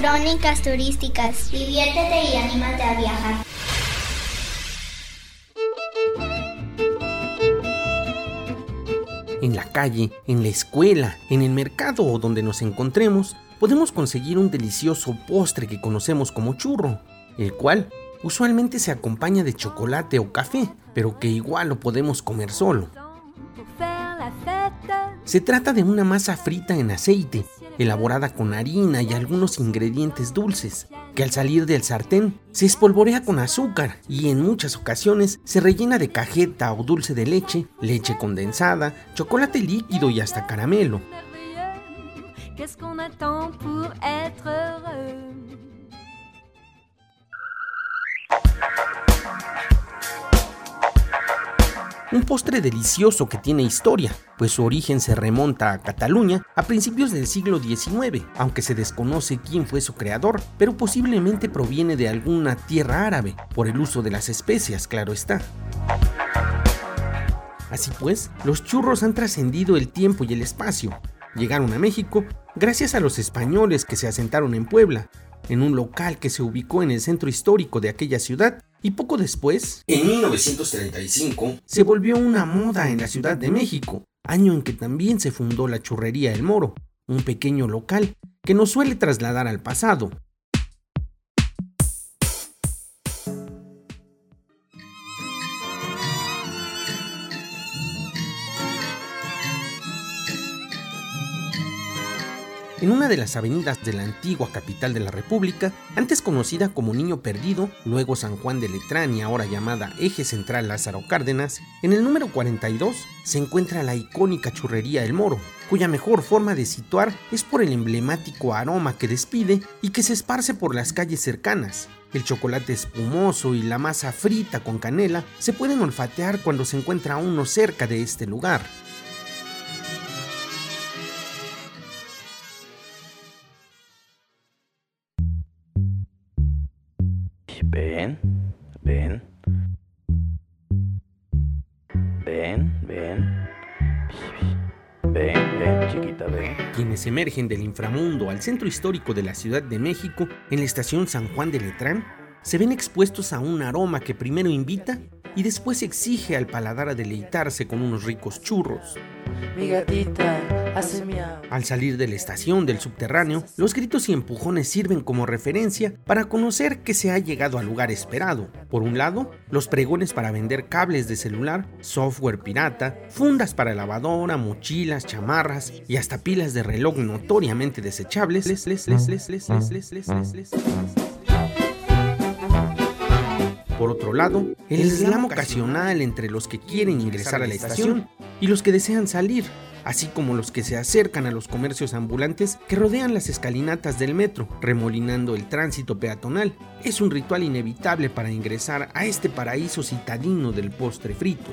Crónicas turísticas. Diviértete y anímate a viajar. En la calle, en la escuela, en el mercado o donde nos encontremos, podemos conseguir un delicioso postre que conocemos como churro, el cual usualmente se acompaña de chocolate o café, pero que igual lo podemos comer solo. Se trata de una masa frita en aceite, elaborada con harina y algunos ingredientes dulces, que al salir del sartén se espolvorea con azúcar y en muchas ocasiones se rellena de cajeta o dulce de leche, leche condensada, chocolate líquido y hasta caramelo. Un postre delicioso que tiene historia, pues su origen se remonta a Cataluña a principios del siglo XIX, aunque se desconoce quién fue su creador, pero posiblemente proviene de alguna tierra árabe, por el uso de las especias, claro está. Así pues, los churros han trascendido el tiempo y el espacio. Llegaron a México gracias a los españoles que se asentaron en Puebla, en un local que se ubicó en el centro histórico de aquella ciudad y poco después, en 1935, se volvió una moda en la Ciudad de México, año en que también se fundó la Churrería El Moro, un pequeño local que nos suele trasladar al pasado, en una de las avenidas de la antigua capital de la República, antes conocida como Niño Perdido, luego San Juan de Letrán y ahora llamada Eje Central Lázaro Cárdenas, en el número 42 se encuentra la icónica churrería El Moro, cuya mejor forma de situar es por el emblemático aroma que despide y que se esparce por las calles cercanas. El chocolate espumoso y la masa frita con canela se pueden olfatear cuando se encuentra uno cerca de este lugar. Ven, ven. Ven, ven. Ven, ven, chiquita, ven. Quienes emergen del inframundo al centro histórico de la Ciudad de México, en la estación San Juan de Letrán, se ven expuestos a un aroma que primero invita y después exige al paladar a deleitarse con unos ricos churros. Mi gatita hace Al salir de la estación del subterráneo, los gritos y empujones sirven como referencia para conocer que se ha llegado al lugar esperado. Por un lado, los pregones para vender cables de celular, software pirata, fundas para lavadora, mochilas, chamarras y hasta pilas de reloj notoriamente desechables. Por otro lado, el slam ocasional entre los que quieren ingresar a la estación y los que desean salir, así como los que se acercan a los comercios ambulantes que rodean las escalinatas del metro, remolinando el tránsito peatonal. Es un ritual inevitable para ingresar a este paraíso citadino del postre frito.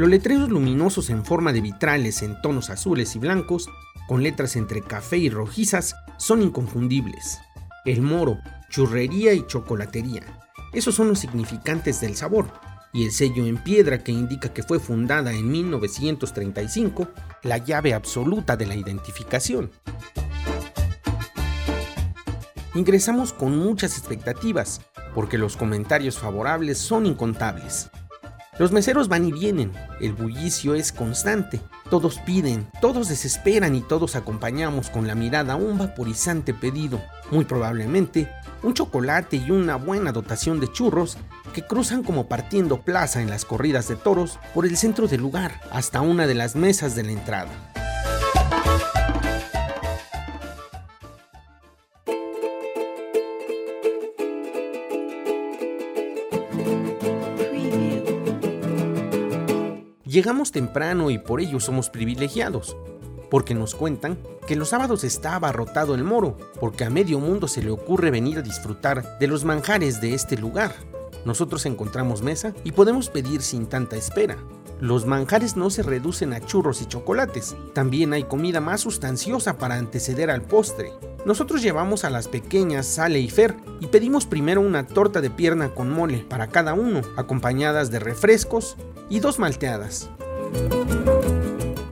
Los letreros luminosos en forma de vitrales en tonos azules y blancos, con letras entre café y rojizas, son inconfundibles. El moro, churrería y chocolatería. Esos son los significantes del sabor. Y el sello en piedra que indica que fue fundada en 1935, la llave absoluta de la identificación. Ingresamos con muchas expectativas, porque los comentarios favorables son incontables. Los meseros van y vienen, el bullicio es constante, todos piden, todos desesperan y todos acompañamos con la mirada un vaporizante pedido, muy probablemente un chocolate y una buena dotación de churros que cruzan como partiendo plaza en las corridas de toros por el centro del lugar hasta una de las mesas de la entrada. Llegamos temprano y por ello somos privilegiados, porque nos cuentan que los sábados está abarrotado el moro, porque a medio mundo se le ocurre venir a disfrutar de los manjares de este lugar. Nosotros encontramos mesa y podemos pedir sin tanta espera. Los manjares no se reducen a churros y chocolates, también hay comida más sustanciosa para anteceder al postre. Nosotros llevamos a las pequeñas Sale y Fer y pedimos primero una torta de pierna con mole para cada uno, acompañadas de refrescos y dos malteadas.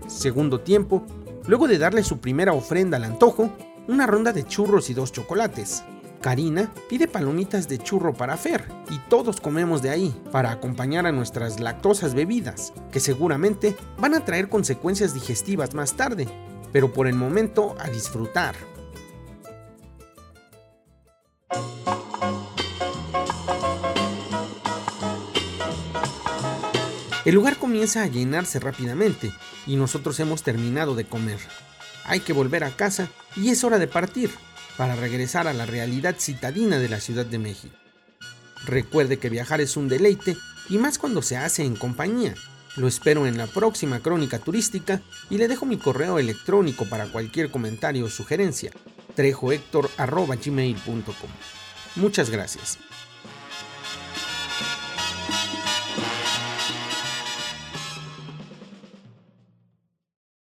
Segundo tiempo, luego de darle su primera ofrenda al antojo, una ronda de churros y dos chocolates. Karina pide palomitas de churro para Fer y todos comemos de ahí para acompañar a nuestras lactosas bebidas, que seguramente van a traer consecuencias digestivas más tarde, pero por el momento a disfrutar. El lugar comienza a llenarse rápidamente y nosotros hemos terminado de comer. Hay que volver a casa y es hora de partir para regresar a la realidad citadina de la Ciudad de México. Recuerde que viajar es un deleite y más cuando se hace en compañía. Lo espero en la próxima crónica turística y le dejo mi correo electrónico para cualquier comentario o sugerencia trejohector.gmail.com Muchas gracias.